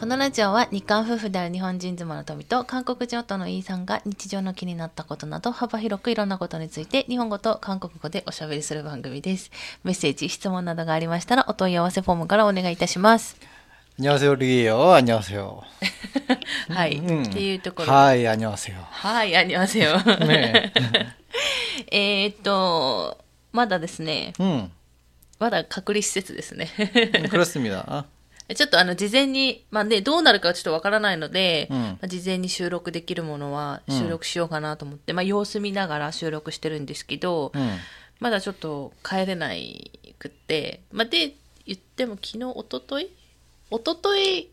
このラジオは日韓夫婦である日本人妻の富と韓国人夫のイーさんが日常の気になったことなど幅広くいろんなことについて日本語と韓国語でおしゃべりする番組です。メッセージ、質問などがありましたらお問い合わせフォームからお願いいたします。 안녕하세요, 리에요. 안녕하세요. はい。 음. っていうところ。 하이, 안녕하세요. はい、ありますよ。ねえーっと、まだですね、 음, まだ隔離施設ですね。 그렇습니다. ちょっとあの、事前に、まあね、どうなるかはちょっとわからないので、うん。まあ、事前に収録できるものは収録しようかなと思って、まあ様子見ながら収録してるんですけど、 음, まだちょっと帰れないくって、まあ、で、言っても昨日、一昨日一昨日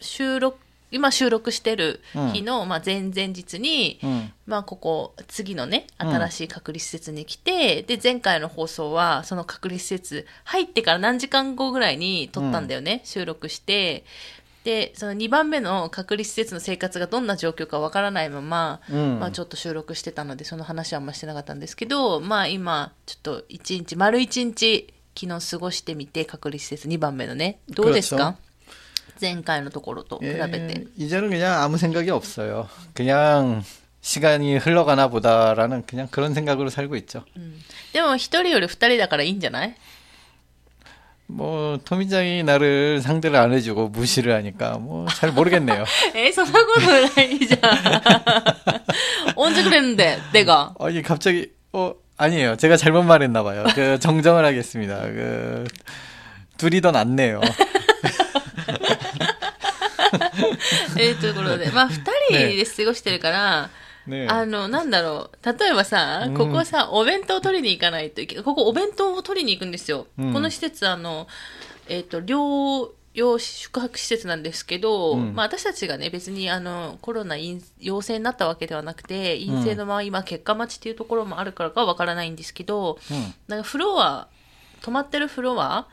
収録、今収録してる日の、まあ前々日に、 음, まあここ、次のね、うん。新しい隔離施設に来て、で、前回の放送は、その隔離施設入ってから何時間後ぐらいに撮ったんだよね、収録して。で、その2番目の隔離施設の生活がどんな状況かわからないまま、 음. まあちょっと収録してたので、その話はあんましてなかったんですけど、まあ今、ちょっと1日、丸1日、昨日過ごしてみて、隔離施設2番目のね、どうですか？ 前回のところと比べ 예, て。 이제는 그냥 아무 생각이 없어요. 그냥 시간이 흘러가나 보다라는 그냥 그런 생각으로 살고 있죠. でも1人より2人だからいいんじゃない 뭐 토미장이 나를 상대를 안 해주고 무시를 하니까 뭐 잘 모르겠네요. えそんなことないじゃん。언제 그랬는데, 내가. 어, 이게 갑자기 어 아니에요. 제가 잘못 말했나 봐요. 그 정정을 하겠습니다. 그 둘이 더 낫네요. えーということで、まあ、二人で過ごしてるから、 네. あの、なんだろう。例えばさうん、ここさ、お弁当を取りに行かないといけここお弁当を取りに行くんですよ。うんこの施設、あの、えっ、と、療養宿泊施設なんですけど、うんまあ私たちがね、別にあの、コロナ陰陽性になったわけではなくて、陰性のまま今結果待ちっていうところもあるからかわからないんですけど、 음, なんかフロア、泊まってるフロア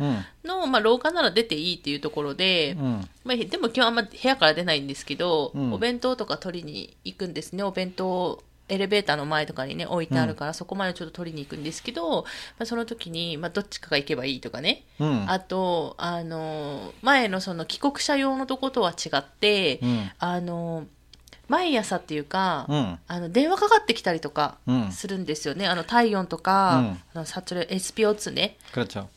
の、うん、まあ、廊下なら出ていいっていうところで、うん、まあ、でも今日あんま部屋から出ないんですけど、うん、お弁当とか取りに行くんですね。お弁当エレベーターの前とかにね置いてあるから、そこまでちょっと取りに行くんですけど、まあ、その時に、まあ、どっちかが行けばいいとかね、うん、あとあの前のその帰国者用のとことは違って、あの毎朝っていうか、うん、あの電話かかってきたりとかするんですよね、うん、あの体温とか、うん、あのサチュレ SPO2 ね、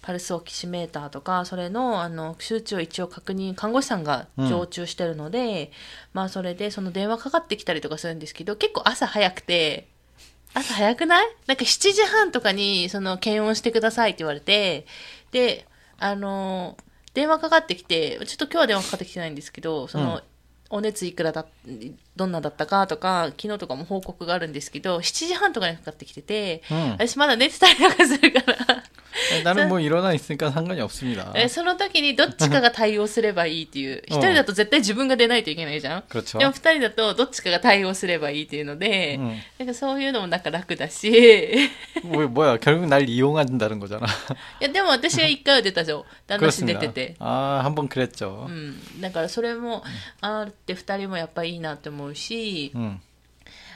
パルスオキシメーターとかそれのあの周知を一応確認看護師さんが常駐してるので、まあそれでその電話かかってきたりとかするんですけど結構朝早くて朝早くない？なんか7時半とかにその検温してくださいって言われてであの電話かかってきてちょっと今日は電話かかってきてないんですけどその、お熱いくらだ、どんなだったかとか、昨日とかも報告があるんですけど、7時半とかにかかってきてて、 음. 私まだ寝てたりとかするから、나는 뭐 일어나 있으니까 상관이 없습니다. えその時にどっちかが対応すればいいっていう。一人だと絶対自分が出ないといけないじゃん。 그렇죠. でも二人だとどっちかが対応すればいいっていうので、うんなんかそういうのもなんか楽だし、い 뭐, 뭐야 결국 날 이용한다는 거잖아. やでも私が一回は出たじゃん。旦那氏出 그렇습니다. てて。 아, 한 번 그랬죠. うん。だからそれもあって二人もやっぱいいなって思うし、 음.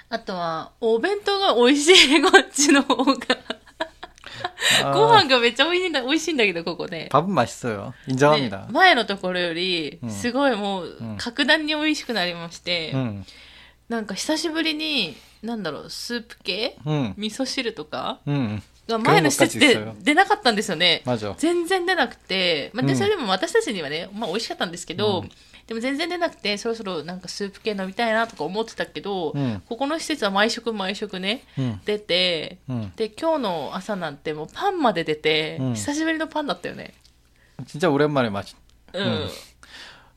あとはお弁当が美味しい、こっちの方が。 아, ご飯がめっちゃ美味しいんだ、美味しいんだけど、ここね。 밥은 맛있어요. ね 인정합니다. 前のところよりう、んすごいもううん、格段に美味しくなりまして、 음, なんか久しぶりに、なんだろう、スープ系 음, 味噌汁とか 음. が前の施設でそういうの出なかったんですよね。 맞아. 全然出なくて、まあ、で、うんそれでも私たちにはね、まあ美味しかったんですけど、うん でも全然出なくて、そろそろなんかスープ系飲みたいなとか思ってたけど、うんここの施設は毎食毎食ね、 음, 出て、 음. で、今日の朝なんてもうパンまで出て、うん久しぶりのパンだったよね。 진짜 오랜만에 맛. うん。 음.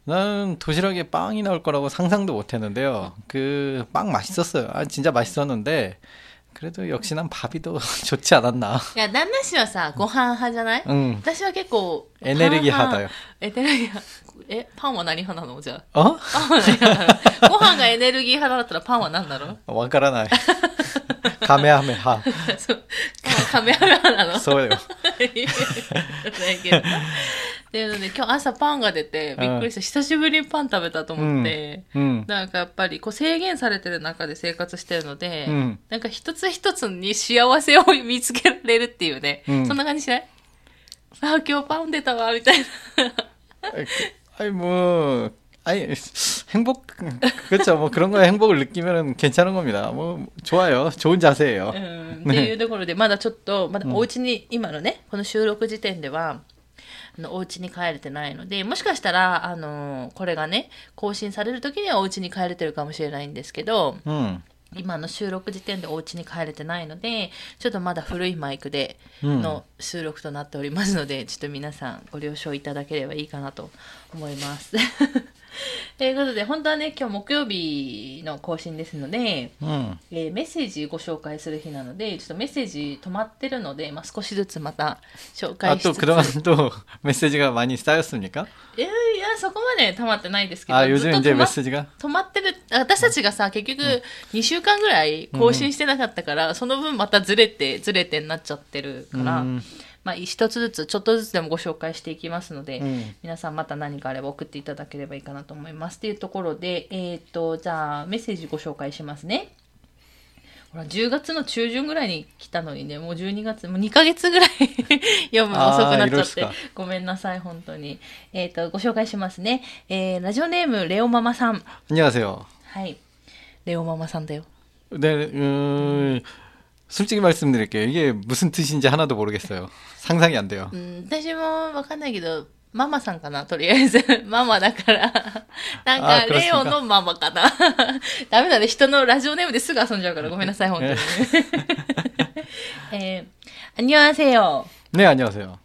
나는 도시락에 빵이 나올 거라고 상상도 못 했는데요. 그 빵 맛있었어요. 아, 진짜 맛있었는데 그래도 역시 난 밥이 더 좋지 않았나. いや、旦那氏はさ、ご飯派じゃない 응. 私は結構、 에네르기 パン 하다요. エネルギー派。え、パンは何派なのじゃ 어? あ。パンは何派なのご飯がエネルギー派だったらパンは何なの 와카라나이. 가메하메하. そう。パ ンはカメハメ派なの 소요. ないけど。っていうので、今日朝パンが出て、びっくりした。久しぶりにパン食べたと思って。 음. なんかやっぱりこう制限されてる中で生活してるので、うんなんか一つ一つに幸せを見つけられるっていうね。うんそんな感じしないあ、今日パン出たわ、みたいな。 아이, 뭐 아니 행복 그렇죠. 뭐 그런 거에 행복을 느끼면 괜찮은 겁니다. 뭐 좋아요. 좋은 자세예요. うん、っていうところで、まだちょっと、まだお家に、今のね、この収録時点では、 あのお家に帰れてないので、もしかしたら、あの、これがね、更新される時にはお家に帰れてるかもしれないんですけど、 음. 今の収録時点でお家に帰れてないので、ちょっとまだ古いマイクでうんの収録となっておりますので、ちょっと皆さんご了承いただければいいかなと思います。ということで、本当はね、今日木曜日の更新ですので、 음. えーメッセージご紹介する日なので、ちょっとメッセージ止まってるので、まあ、少しずつまた紹 아 介し 또 つつ。 그동안 또 메시지가 많이 쌓였습니까? いやいや、そこまで溜まってないですけど、 아 ずっ 요즘 と 이제 止ま 메시지가 止まってる、あ私たちがさ、結局2週間ぐらい更新してなかったから、その分またずれて、ずれてになっちゃってるから、うん まあ、一つずつ、ちょっとずつでもご紹介していきますので、うん皆さんまた何かあれば送っていただければいいかなと思います。っていうところで、えっ、と、じゃあ、メッセージご紹介しますね。ほら、10月の中旬ぐらいに来たのにね、もう12月、もう2ヶ月ぐらい読むの遅くなっちゃってあーいろいろっすか、ごめんなさい、本当に。えっ、と、ご紹介しますね。えー、ラジオネーム、レオママさん。 안녕하세요. はい。レオママさんだよ。 네, 음, 솔직히 말씀드릴게요. 이게 무슨 뜻인지 하나도 모르겠어요. 상상이 안 돼요. うん、私もわかんないけど、ママさんかな、とりあえず。ママだから。なんか、あクラスレオのママかな。ダメだね。人のラジオネームですぐ遊んじゃうから、ごめんなさい、本当に。えー、あにわせよ。 네, 안녕하세요.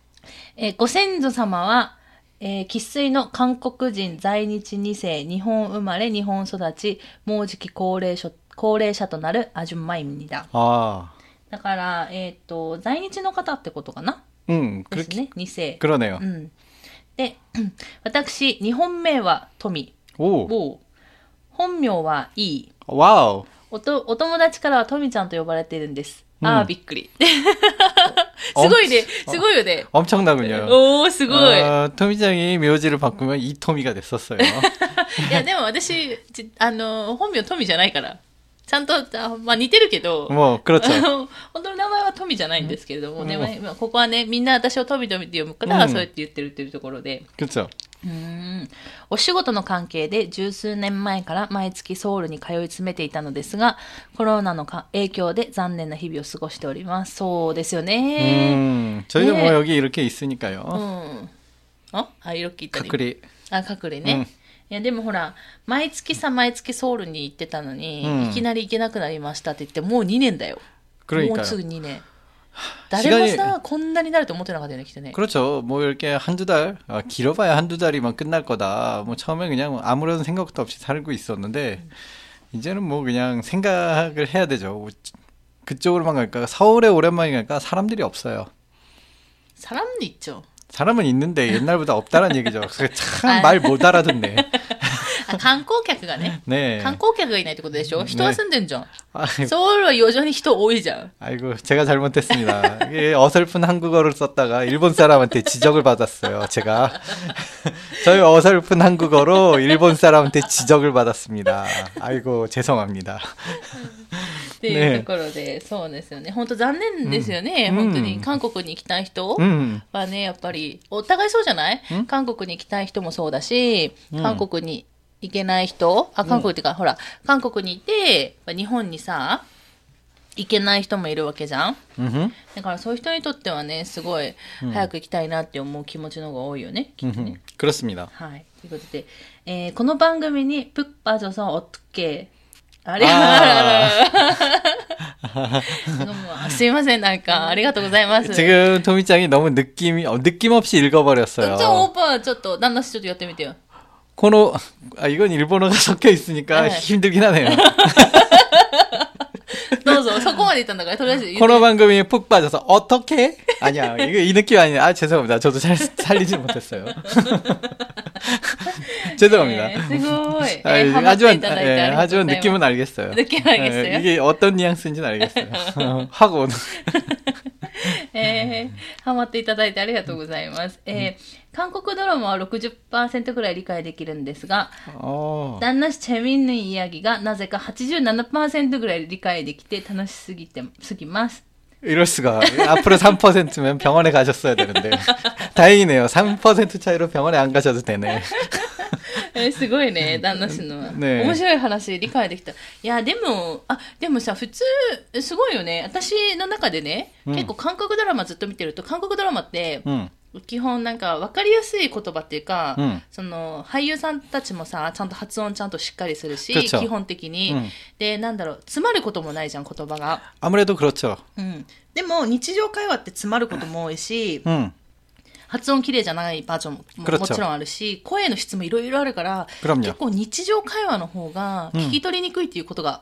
えーご先祖様は、えー生粋の韓国人在日2世、日本生まれ、日本育ち、もうじき高齢者 高齢者となるアジュンマイミだ。 아, だから、えっ、と、在日の方ってことかな 음, です 그렇게 ね、2世。 그러네요. うん。で、私、日本名は富。 오, を本名はいい。 와우. おとお友達からは富ちゃんと呼ばれているんです。うんああ、びっくり。すごいね。すごいよね。 엄청나군요. おー、すごい。 어, 토미장이 묘지를 바꾸면 이 토미가 됐었어요. いや、でも私、ちあの、本名富じゃないから。 ちゃんと、あまあ似てるけど、 뭐 あ 그렇죠. の本当の名前は富じゃないんですけれども、ねうんまあここはね、みんな私を富富って読むから、うんそうやって言ってるっていうところで、 그렇죠. うーんお仕事の関係で十数年前から毎月ソウルに通い詰めていたのですが、コロナのか影響で残念な日々を過ごしております。そうですよね。 음, 저희도 네. 뭐 여기 이렇게 있으니까요. うん。ああ、色聞いたね。 隔離. あ、隔離ね。 うんいや、でもほら、毎月さ、毎月ソウルに行ってたのに、うんいきなり行けなくなりましたって言って、もう2年だよ。も 그러니까요. うすぐ2年。誰もさ、こんなになると思ってなかったよね、きっとね。 그렇죠. 뭐 이렇게 한두 달, 아, 길어봐야 한두 달이면 끝날 거다. 뭐 처음에 그냥 아무런 생각도 없이 살고 있었는데 이제는 뭐 그냥 생각을 해야 되죠. 그쪽으로만 갈까? 서울에 오랜만에 갈까? 사람들이 없어요. 사람도 있죠. 사람은 있는데 옛날보다 없다는 얘기죠. 아. 참 말 못 알아듣네. あ観光客がね。 네. 観光客がいないってことでしょ人は住んでんじゃん。 아이고, ソウルは余剰に人多いじゃん。 아이고, 제가 잘못했습니다. 이게 어설픈 한국어를 썼다가 일본 사람한테 지적을 받았어요. 제가 저희 어설픈 한국어로 일본 사람한테 지적을 받았습니다. 아이고, 죄송합니다. っていうところで、そうですよね。本当残念ですよね。うん本当に。韓国に行きたい人 음, はね、やっぱり、お互いそうじゃないうん韓国に行きたい人もそうだし、うん韓国に 行けない人？あ、韓国ってか、うん、ほら、韓国にいて、日本にさ、行けない人もいるわけじゃん、うん、だからそういう人にとってはね、すごい早く行きたいなって思う気持ちの方が多いよね。うん、きっとね。はい。ということで、えー、この番組に、プッパジョソン、おっとけ、あれあ すいません、なんか、ありがとうございます。지금토미짱이너무느낌이느낌없이읽어버렸어 요。 ちょ、오 빠、 ちょっと、旦那氏ちょっとやってみてよ。 코노 아 이건 일본어가 섞여 있으니까 네. 힘들긴 하네요. どうぞそこまでいったんだからとりあえず 코너 방금이 푹 빠져서 어떻게? 아니야 이거 이 느낌 아니야. 아 죄송합니다. 저도 잘 살리지 못했어요. 죄송합니다. 네, 아, 하지만 예, 하지만 느낌은 알겠어요. 느낌 예, 알겠어요. 예, 이게 어떤 뉘앙스인지는 알겠어요. 하고 えー、ハマっていただいてありがとうございます。えー、韓国ドラマは60%ぐらい理解できるんですが、 어,旦那氏チェミンのイヤギがなぜか87%ぐらい理解できて楽しすぎてすぎます。 이럴 수가. 앞으로 3%면 병원에 가셨어야 되는데. 다행이네요. 3% 차이로 병원에 안 가셔도 되네. えすごいね旦那氏の、ねえ面白い話理解できたいやでもあでもさ普通すごいよね私の中でね、うん結構韓国ドラマずっと見てると韓国ドラマって、うん。 基本なんか分かりやすい言葉っていうか、うんその俳優さんたちもさちゃんと発音ちゃんとしっかりするし 그렇죠 基本的に、うんでなんだろう詰まることもないじゃん言葉が、 아무래도 그렇죠. うん、でも日常会話って詰まることも多いし 음. 発音綺麗じゃないバージョンも 그렇죠 もちろんあるし声の質もいろいろあるから 그럼요 結構日常会話の方がうん聞き取りにくいっていうことが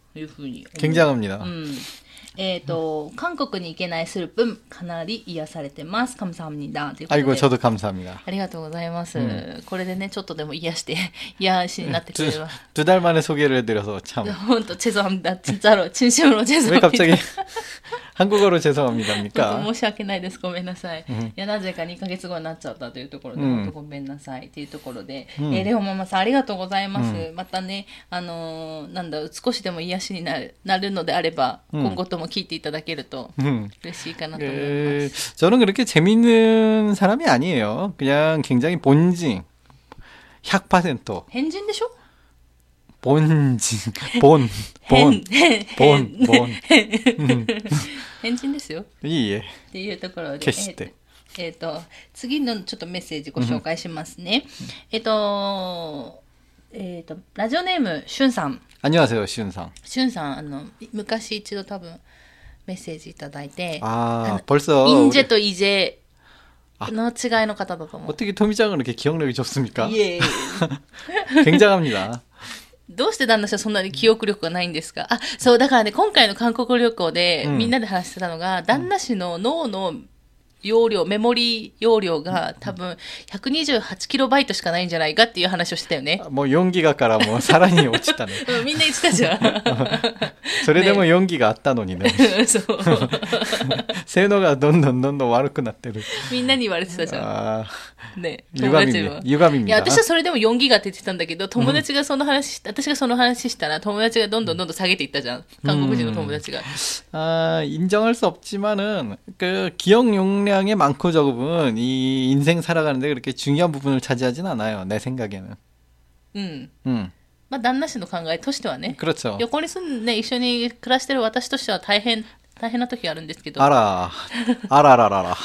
いうふうに思う 굉장합니다. うんえっ、と韓国に行けないスルプンかなり癒されてます감사합니다ということで 아이고, 저도 감사합니다. ありがとうございます、うこれでねちょっとでも癒して癒しになってく 두, れれば 두 달 만에 소개를 해드려서 참. 本当죄송합니다 진짜로 진심으로 왜 죄송합니다 갑자기 한국어로 本当 죄송합니다입니까? 申し訳ないです。ごめんなさい。うんいや、なぜか2ヶ月後になっちゃったというところで、うん本当ごめんなさいっていうところで、うんえーレオママさんありがとうございます。うまたね、あのーなんだ、少しでも癒しになるなるのであれば、うん今後とも聞いていただけると 음. 嬉しいかなと思い 그, ます。 저는 그렇게 재밌는 사람이 아니에요. 그냥 굉장히 본진. 100%. 変人でしょ 본진. 본. 変 본. 変 본. 変 본. 変人ですよ。 이, 예. っていうところで、決してえっ、と、次のちょっとメッセージご紹介しますね。えっ、と、えっ、と、ラジオネーム、しゅんさん。 안녕하세요, 시윤상. しゅんさん、あの、昔一度多分メッセージいただいて、 아, 한- 벌써. インジェ 우리- とイジェの違いの方だと思う。 어떻게 토미짱은 이렇게 기억력이 좋습니까? いえいえ 굉장합니다. どうして旦那氏はそんなに記憶力がないんですか？あ、そう、だからね、今回の韓国旅行でうん。みんなで話してたのが、旦那氏の脳の容量、メモリ容量が多分128キロバイトしかないんじゃないかっていう話をしてたよね。 뭐 용기가 가라 뭐 사랑이 오치다네. うんみんな言ってたじゃん。 それでも 용기가 왔다노니네. そう。 세노가 돈돈돈돈 와르크 났대를. みんなに言われてたじゃん。 아, ね。友達に 유감입니다. もいや、 유감입니다. 私はそれでも4ギガって言ってたんだけど、友達がその話し、私がその話したら、友達がどんどんどんどん下げていったじゃん。韓国人の友達が。 아, 인정할 수 없지만은 그 기억 용량 의 많고 적음은 이 인생 살아가는데 그렇게 중요한 부분을 차지하진 않아요. 내 생각에는. うん。 음, まあ、旦那氏の考えとしてはね。 그렇죠. 横に住んで一緒に暮らしてる私としては大変、大変な時あるんですけど。 알아, 알아라라라.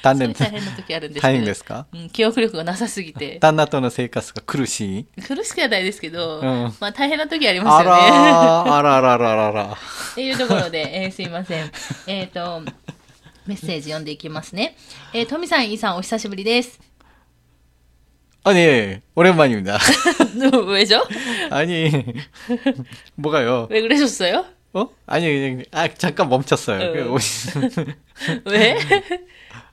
そういう 딴 大変な時あるんですけど。 다행입니까? うん、記憶力がなさすぎて。 딴나 또는 세이카스가 크루시. 苦しくはないですけど、うんまあ大変な時ありますよね。 알아, 알아라라라라. っていうところで、えーすいません。えっ、と、 メッセージ読んでいきますね。えー、トミさん、イさん、お久しぶりです。 아니, 예, 오랜만입니다. 왜죠? 아니, 뭐가요? 왜 그러셨어요? 어? 아니, 그냥, 아, 잠깐 멈췄어요. 어. 그 오시- 왜?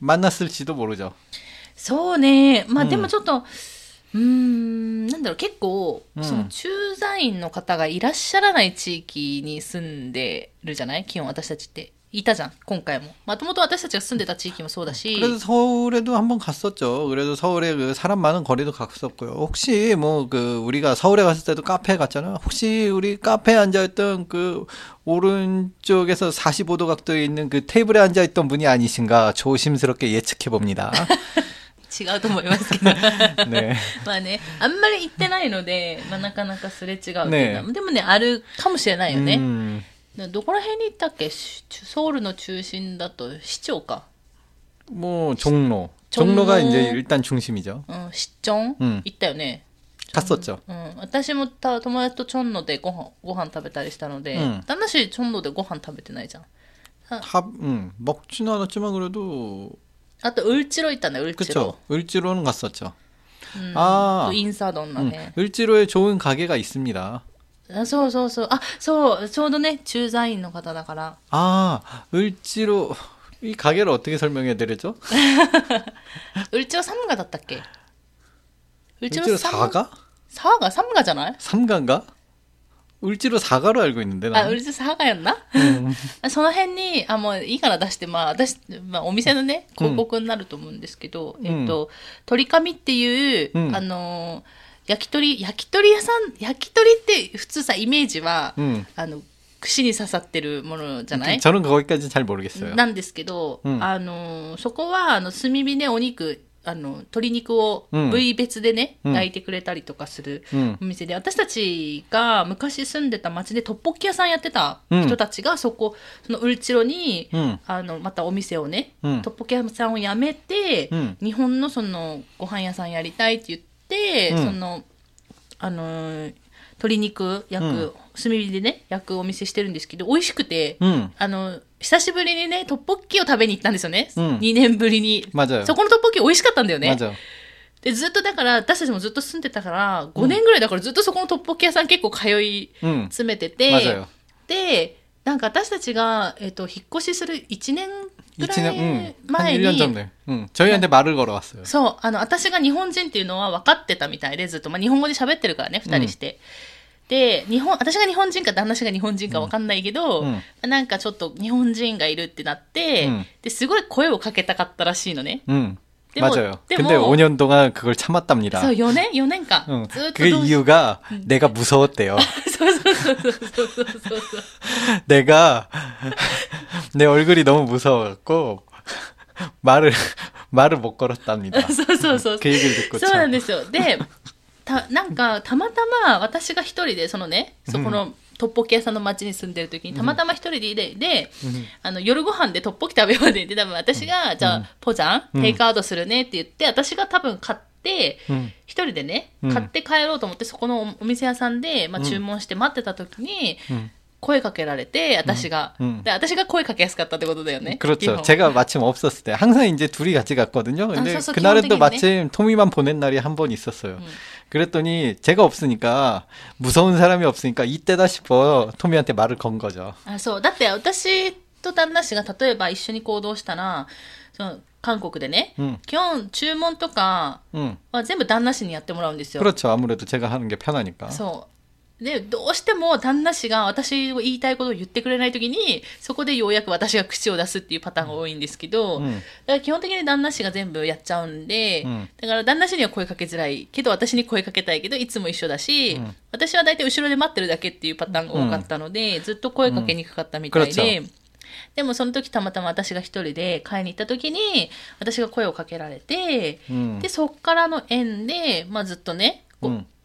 만났을지도 모르죠. そうね。まあ、うんでもちょっと、うーん、なんだろう、結構、うんその駐在員の方がいらっしゃらない地域に住んでるじゃない基本私たちって。 いたじゃん今回ももともと私たちが住んでた地域もそうだし 그래서 서울에도 한번 갔었죠. 그래도 서울에 그 사람 많은 거리도 갔었고요. 혹시 뭐 그 우리가 서울에 갔을 때도 카페 갔잖아요. 혹시 우리 카페에 앉아있던 그 오른쪽에서 45도 각도에 있는 그 테이블에 앉아있던 분이 아니신가 조심스럽게 예측해 봅니다. 違うと思いますけど 네. まあねあんまり行ってないので、まあ、なかなかすれ違うっていうのは、ねでもねあるかもしれないよね、 음, どこら辺に行ったっけしソウルの中心だと市長か、 뭐 종로. 종로. 종로가 이제 일단 중심이죠. うん、市長、うん行ったよね 갔었죠. うん、私もた友達とチョンノでご飯ご飯食べたりしたので、うん旦那氏チョンノでご飯食べてないじゃん 다, 음, 먹지는 않았지만 그래도 あとウルチロ行ったんだよウルチロ 그쵸. 을지로는 갔었죠. うん、 아 とインサードンの 음, ね、 을지로에 좋은 가게가 있습니다. あそうそうそう。あ、そう、ちょうどね、駐在員の方だから。ああ、うっちろ、いかげろ、어떻게 설명해드려 죠? うちろ、サムガだったっけ?うっちろ、サガサガサムガじゃないサムガンガうちろ、サガロ알고 있는 데。 あ、うっちろ、サガやんなその辺に、あ、もういいから出して、まあ、私、まあ、お店のね、広告になると思うんですけど、えっと、鳥紙っていう、あの、焼き鳥、焼き鳥屋さん、焼き鳥って普通さ、イメージは、 음. あの、串に刺さってるものじゃない 저는 거기까지 잘 모르겠어요. なんですけど、うんあのーそこは、あの、炭火でお肉、あの、鶏肉をうん部位別でね、うん焼いてくれたりとかする 음. お店で、私たちが昔住んでた町でトッポッキ屋さんやってた人たちが、そこ、そのウルチロに、 음. あの、またお店をね、うんトッポッキ屋さんを辞めて、うん日本のその、ご飯屋さんやりたいって言って、 、うん、そのあのー、鶏肉焼く、うん、炭火でね焼くお店してるんですけど美味しくて、うん、あの久しぶりにねトッポッキを食べに行ったんですよね、うん、2年ぶりに。そこのトッポッキ美味しかったんだよね。でずっとだから私たちもずっと住んでたから5年ぐらいだからずっとそこのトッポッキ屋さん結構通い詰めてて、でなんか私たちが、えーと、と引っ越しする1年ぐら 이치는 い 음. 한前 1년 に、 전에. 음. 저희한테 말을 걸어왔어요. そう、あの、私が日本人っていうのは分かってたみたいで、ずっと、まあ、日本語で喋ってるからね、二人して。で、日本、私が日本人か旦那氏が日本人か分かんないけど、うんなんかちょっと日本人がいるってなって、うんで、すごい声をかけたかったらしいのね。 음. 데 뭐- 맞아요. 데 근데 뭐- 5년 동안 그걸 참았답니다. そう、4年 ?4 年間。 응. ずっと 그 どうし 이유가 내가 무서웠대요. そうそうそうそうそうそうそう。 내가 내 얼굴이 너무 무서워갖고 말을 말을 못 걸었답니다. そうそうそう。 그 얘기를 듣고 そうなん 참. ですよ。で、 た、なんか、たまたま私が一人で、そのね、そこの、トッポッキ屋さんの町に住んでる時に、たまたま一人でいて、で、あの、夜ご飯でトッポッキ食べようで、で、多分私が、じゃあ、ポジャン、うん。テイクアウトするねって言って、私が多分買って、 음. 一人でね、うん。買って帰ろうと思って、そこのお店屋さんで、まあ、うん。注文して待ってた時に、 음. 声かけられて、私が、うんで、私が声かけやすかったってことだよね。基 그렇죠. 本 제가 마침 없었을 때 항상 이제 둘이 같이 갔거든요. 근데 아, 서서 그날은 또 기본적이네. 마침 토미만 보낸 날이 한 번 있었어요. 음. 그랬더니 제가 없으니까 무서운 사람이 없으니까 이때다 싶어 토미한테 말을 건 거죠. あそうだって私と旦那氏が例えば一緒に行動したらその韓国でね、 음. 基本注文とか 음. は全部旦那氏にやってもらうんですよ。 그렇죠. 아무래도 제가 하는 게 편하니까. そう でどうしても旦那氏が私を言いたいことを言ってくれないときにそこでようやく私が口を出すっていうパターンが多いんですけど、うん。だから基本的に旦那氏が全部やっちゃうんで、うん。だから旦那氏には声かけづらいけど私に声かけたいけどいつも一緒だし、うん。私は大体後ろで待ってるだけっていうパターンが多かったので、ずっと声かけにくかったみたいで。うん。でもその時たまたま私が一人で買いに行った時に私が声をかけられて、 음. でそっからの縁で、まあ、ずっとね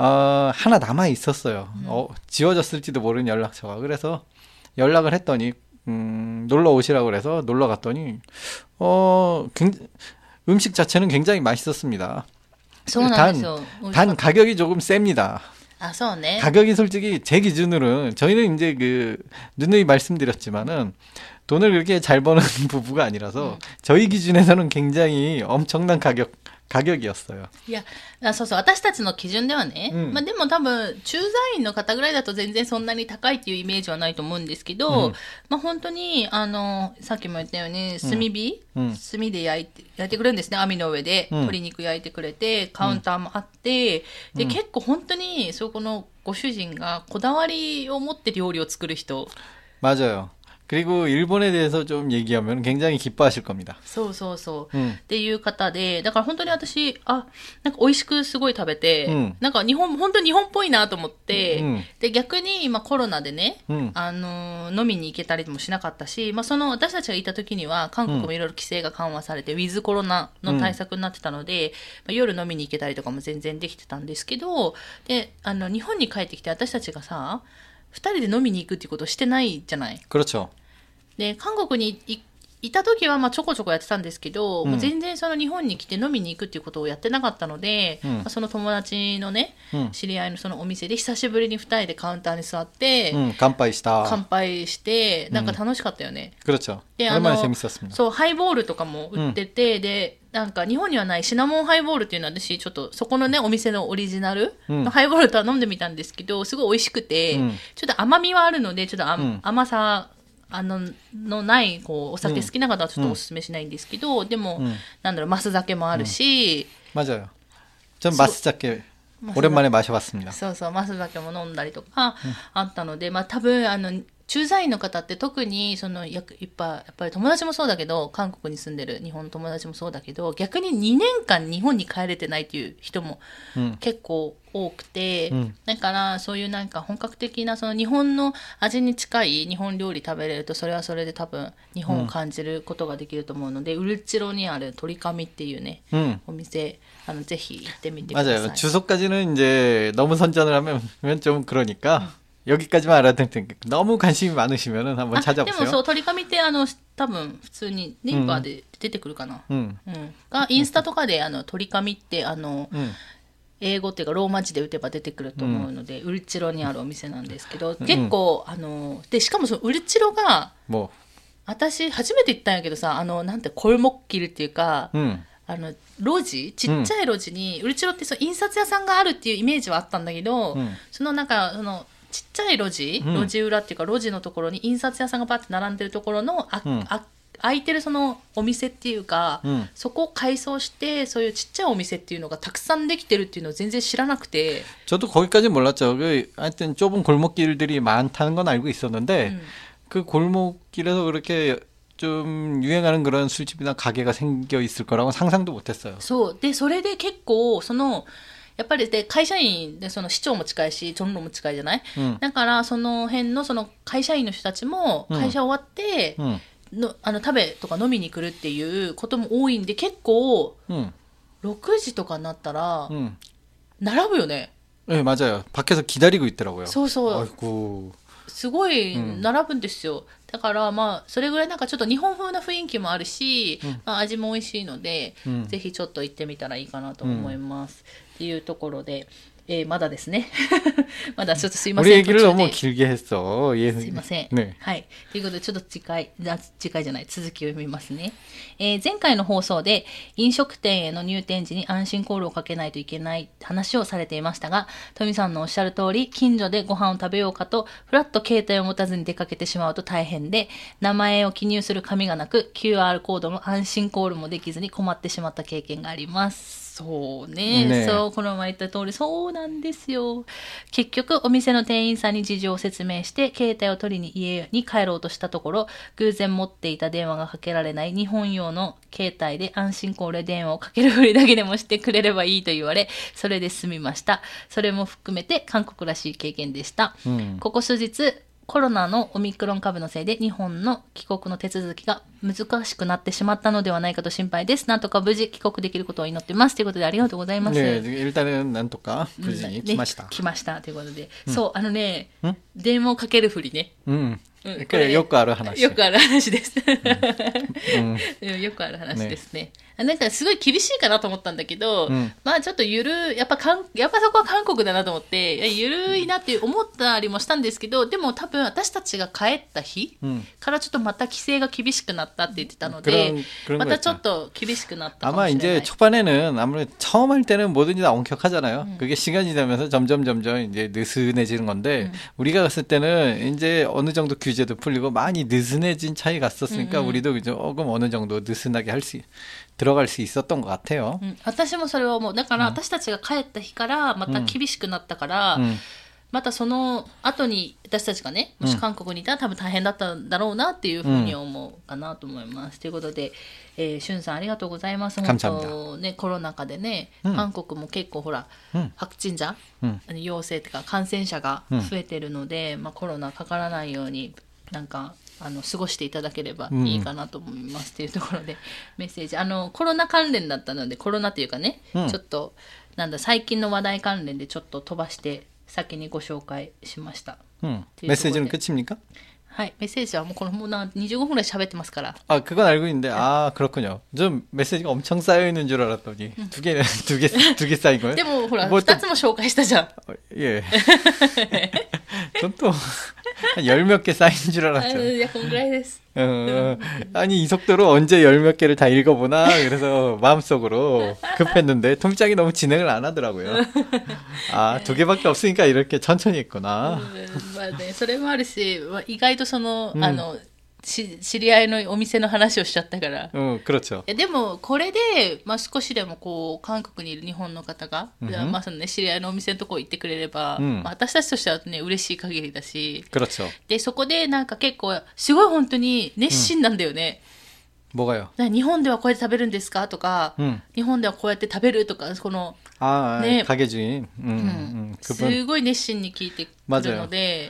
어, 하나 남아 있었어요. 음. 어, 지워졌을지도 모르는 연락처가. 그래서 연락을 했더니 음, 놀러 오시라고 그래서 놀러 갔더니 어, 굉장히, 음식 자체는 굉장히 맛있었습니다. 단, 단 가격이 조금 셉니다. 아, 네 가격이 솔직히 제 기준으로는 저희는 이제 그 누누이 말씀드렸지만은 돈을 그렇게 잘 버는 부부가 아니라서 저희 기준에서는 굉장히 엄청난 가격 가격이었어요. いや、あそうそう、私たちの基準ではね、うんまあでも多分、駐在員の方ぐらいだと全然そんなに高いっていうイメージはないと思うんですけど、うんまあ本当に、あの、さっきも言ったように、炭火、うん炭で焼いて、焼いてくれるんですね、網の上で。うん鶏肉焼いてくれて、カウンターもあって、で、結構本当に、そこのご主人がこだわりを持って料理を作る人、 맞아요. 그리고 일본에 대해서 좀 얘기하면 굉장히 기뻐하실 겁니다. そうそうそう。うんっていう方で、だから本当に私、あ、なんか美味しくすごい食べて、うんなんか日本、本当に日本っぽいなと思って、うんで、逆に今コロナでね、うんあのー飲みに行けたりもしなかったし、まあその私たちがいた時には韓国もいろいろ規制が緩和されて、ウィズコロナの対策になってたので、まあ、夜飲みに行けたりとかも全然できてたんですけど、で、あの、日本に帰ってきて私たちがさ、二人で飲みに行くっていうことをしてないじゃない 그렇죠. で韓国にいた時はまあちょこちょこやってたんですけど、うん、もう全然その日本に来て飲みに行くっていうことをやってなかったので、うん、まあ、その友達のね、うん、知り合いのそのお店で久しぶりに2人でカウンターに座って、乾杯した。乾杯してなんか楽しかったよね、うん、であのそうハイボールとかも売ってて、でなんか日本にはないシナモンハイボールっていうのは私ちょっとそこのねお店のオリジナルのハイボールとは飲んでみたんですけどすごい美味しくて、ちょっと甘みはあるのでちょっと、甘さあののないこうお酒好きな方はちょっとおすすめしないんですけど、でも、うんなんだろうマス酒もあるし、 맞아요. 전 소- 마스자케 마스자케. 오랜만에 마셔봤습니다. そうそうマス酒も飲んだりとかあったので、まあ多分あの 駐在員の方って特にそのやいっぱいやっぱり友達もそうだけど韓国に住んでる日本の友達もそうだけど逆に2年間日本に帰れてないっていう人も 음. 結構多くて、うんだからそういうなんか本格的なその日本の味に近い日本料理食べれるとそれはそれで多分日本を感じることができると思うので、ウルチロにある鳥神っていうね 음. お店あのぜひ行ってみてください 맞아요. 주소까지는 이제 너무 선전을 하면 좀 그러니까 여기까지만 알아듣테너무 관심이 많으시면은 한번 찾아보세 요. でもそう、鳥紙って、あの、多分、普通に、リバーで出てくるかな。 음. うん。が、インスタとかで、あの、鳥紙って、あの、英語っていうかローマ字で打てば出てくると思うので、ウルチロにあるお店なんですけど、結構あのでしかもそのウルチロが.私初めて行ったんやけどさあのなんてコルモッキルっていうか、 음. あの路地ちっちゃい路地に、ウルチロってその印刷屋さんがあるっていうイメージはあったんだけど、 음. そのなんかそのちっちゃい路地、うん路地裏っていうか路地のところに印刷屋さんがバッて並んでるところのあ、うんあ空いてるそのお店っていうか、うんそこを改装してそういうちっちゃいお店っていうのがたくさんできてるっていうのを全然知らなくて、 저도 거기까지 몰랐죠. 그 하여튼 좁은 골목길들이 많다는 건 알고 있었는데 うん 그 골목길에서 그렇게 좀 유행하는 그런 술집이나 가게가 생겨 있을 거라고 상상도 못했어요. そうでそれで結構その やっぱりで会社員でその市長も近いしチョンロも近いじゃない、 음. だからその辺のその会社員の人たちもうん会社終わって、 음. のあの食べとか飲みに来るっていうことも多いんで結構 음. 6時とかになったら 음. 並ぶよね 네, 맞아요. 밖에서 기다리고 있더라고요. そうそう 아이고. すごいうん並ぶんですよ、だからまあそれぐらいなんかちょっと日本風な雰囲気もあるし、うんまあ、味も美味しいので、うんぜひちょっと行ってみたらいいかなと思います、って いうところで、えー、まだですね。まだちょっとすいません。途中で。すいません。ね、はい。ということで、ちょっと次回、次回じゃない、続きを読みますね。えー、前回の放送で、飲食店への入店時に安心コールをかけないといけない話をされていましたが、トミさんのおっしゃる通り、近所でご飯を食べようかと、ふらっと携帯を持たずに出かけてしまうと大変で、名前を記入する紙がなく、QR コードも安心コールもできずに困ってしまった経験があります。そうね。ねそう、この前言った通り、そうなんですよ。結局、お店の店員さんに事情を説明して、携帯を取りに家に帰ろうとしたところ、偶然持っていた電話がかけられない日本用の携帯で安心コールで電話をかけるふりだけでもしてくれればいいと言われ、それで済みました。それも含めて韓国らしい経験でした。 음. ここ数日、コロナのオミクロン株のせいで日本の帰国の手続きが難しくなってしまったのではないかと心配です。なんとか無事帰国できることを祈ってます。ということでありがとうございます。ね、えルなんとか無事に来ました。来ました。ということで、うん、そう、あのね、電話をかけるふりね。うん。これよくある話。よくある話です。うんうんよくある話ですね。なんかすごい厳しいかなと思ったんだけど、うんまあちょっとゆる、やっぱかん、やっぱそこは韓国だなと思って、いやゆるいなって思ったりもしたんですけど、でも多分私たちが帰った日うんからちょっとまた規制が厳しくなったって言ってたの 그런 で、 그런 ま 거 たちょ 있죠. っと厳しくなったか 아마 もしれな 이제 い。 초반에는 아무래도 처음 할 때는 뭐든지 다 엄격하잖아요. 그게 시간이 되면서 점점 점점 이제 느슨해지는 건데 우리가 갔을 때는 이제 어느 정도 규 제도 풀리고 많이 느슨해진 차이 갔었으니까 우리도 조금 어느 정도 느슨하게 할 수 들어갈 수 있었던 것 같아요. うん私もそれは思う。だから私たちが帰った日からまた厳しくなったから、 음. またその後に私たちがねもし韓国にいたら多分大変だったんだろうなっていうふうに思うかなと思います。ということで、えー、しゅんさんありがとうございます。本当ねコロナ禍でね、韓国も結構ほら、白鎮者、陽性というか感染者が増えてるので、まあ、コロナかからないようになんかあの過ごしていただければいいかなと思います。っていうところで、メッセージ。あのコロナ関連だったのでコロナというかね、ちょっとなんだ最近の話題関連でちょっと飛ばして先にご紹介しました。 음. 뒤에 메시지는 저거네. 끝입니까? はい、メッセージはもうこのもうな25分ぐらい喋ってますから。 아, 그건 알고 있는데, 아, 그렇군요. 좀 메시지가 엄청 쌓여 있는 줄 알았더니, 두 개, 두 개, 두 개 쌓인 거예요? でもほら、もう2つも紹介したじゃん。 어, 예. 전 또, 한 열 몇 개 쌓인 줄 あ 알았죠. いや、こんぐらいです。 어, 아니, 이 속도로 언제 열 몇 개를 다 읽어보나? 그래서 마음속으로 급했는데, 통장이 너무 진행을 안 하더라고요. 아, 두 개밖에 없으니까 이렇게 천천히 했구나. うんまあね、それもあるし、まあ意外とその、うんあの、し 知り合いのお店の話をしちゃったから。 어, 그렇죠. えでもこれで、まあ、少しでもこう韓国にいる日本の方が、うんまあそのね、知り合いのお店のとこ行ってくれれば、うんまあ、私たちとしてはね嬉しい限りだし 그렇죠. でそこでなんか結構すごい本当に熱心なんだよね、 뭐가요? だから日本ではこうやって食べるんですかとか、 음. 日本ではこうやって食べるとかこの 아, 네. 가게 주인. 음, 음, す 그분. ごい熱心に聞いてくるので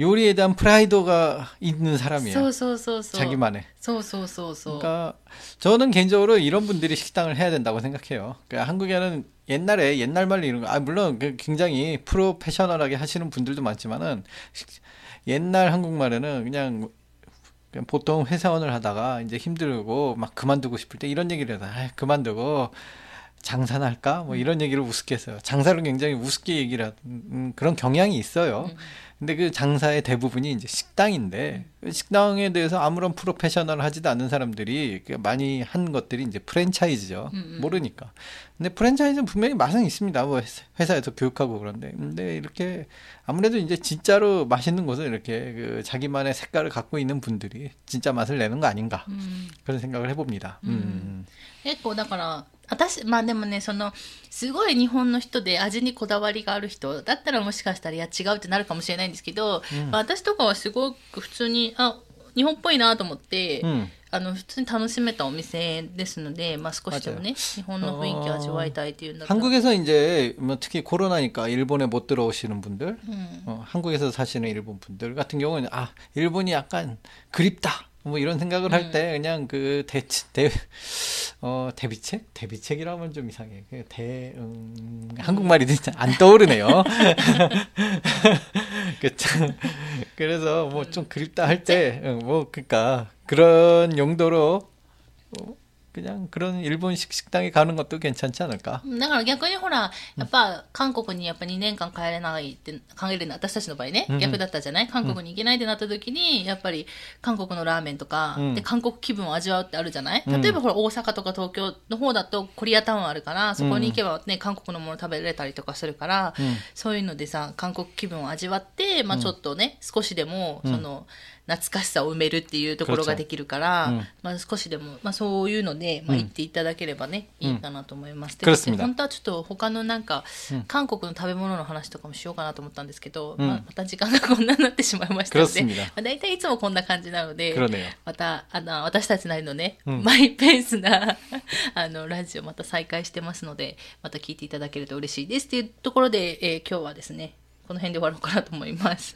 요리에 대한 프라이드가 있는 사람이에요. 자기만의. 그러니까 저는 개인적으로 이런 분들이 식당을 해야 된다고 생각해요. 그러니까 한국에는 옛날에 옛날 말로 이런 거, 아 물론 그 굉장히 프로페셔널하게 하시는 분들도 많지만은 옛날 한국말에는 그냥 보통 회사원을 하다가 이제 힘들고 막 그만두고 싶을 때 이런 얘기를 해서 아, 그만두고 장사나 할까? 뭐 이런 얘기를 우습게 했어요. 장사를 굉장히 우습게 얘기를 하는 음, 그런 경향이 있어요. 음. 근데 그 장사의 대부분이 이제 식당인데 그 식당에 대해서 아무런 프로페셔널 하지도 않는 사람들이 그 많이 한 것들이 이제 프랜차이즈죠. 음, 음. 모르니까. 근데 프랜차이즈는 분명히 맛은 있습니다. 뭐 회사- 회사에서 교육하고 그런데. 근데 이렇게 아무래도 이제 진짜로 맛있는 곳은 이렇게 그 자기만의 색깔을 갖고 있는 분들이 진짜 맛을 내는 거 아닌가. うん 그런 생각을 해봅니다. 음. 結構だから 私まあでもねそのすごい日本の人で味にこだわりがある人だったらもしかしたらいや違うってなるかもしれないんですけど、まあ、私とかはすごく普通にあ日本っぽいなと思って、 음. あの普通に楽しめたお店ですので、まあ、少しでもね日本の雰囲気を味わいたいっていうんだったら 한국에서 이제 뭐 특히 코로나니까 일본에 못 들어오시는 분들, うん、 어, 한국에서 사시는 일본 분들 같은 경우는 아 일본이 약간 그립다 뭐 이런 생각을 할 때 그냥 그 대, 대, 어, 대비책? 대비책이라면 좀 이상해. 그 대, 음, 한국말이 진짜 안 떠오르네요. 그쵸. 그래서 뭐 좀 그립다 할 때, 어, 뭐, 그니까, 그런 용도로, 어, 그냥 그런 일본식 식당에 가는 것도 괜찮지 않을까? だから逆にほら、やっぱ韓国にやっぱ2年間帰れないって、帰れない、私たちの場合ねうんうん、逆だったじゃない韓国に行けないってなった時に、やっぱり韓国のラーメンとか、うんで、韓国気分を味わうってあるじゃないうん例えばほら、大阪とか東京の方だとコリアタウンあるから、そこに行けばね、韓国のもの食べれたりとかするから、うんそういうのでさ、韓国気分を味わって、まあちょっとね、少しでも、うんその、 懐かしさを埋めるっていうところができるから、 그렇죠. 음. まあ、少しでも、まあ、そういうので、まあ、うん言っていただければね、いいかなと思います。で 그렇습니다 本当はちょっと他のなんか、うん韓国の食べ物の話とかもしようかなと思ったんですけど、うんまあ、また時間がこんなになってしまいましたので、 그렇습 ま 니다 あ、大体いつもこんな感じなので、 그러네요. またあの私たちなりのね、うんマイペースなあのラジオまた再開してますのでまた聞いていただけると嬉しいですっていうところで、えー今日はですねこの辺で終わろうかなと思います。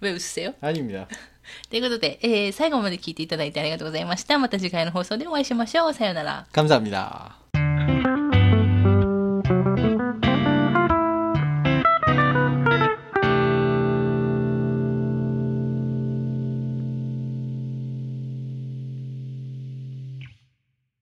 왜 웃으세요? 아닙니다. ということで、えー最後まで聞いていただいてありがとうございました。また次回の放送でお会いしましょう。さようなら。 감사합니다.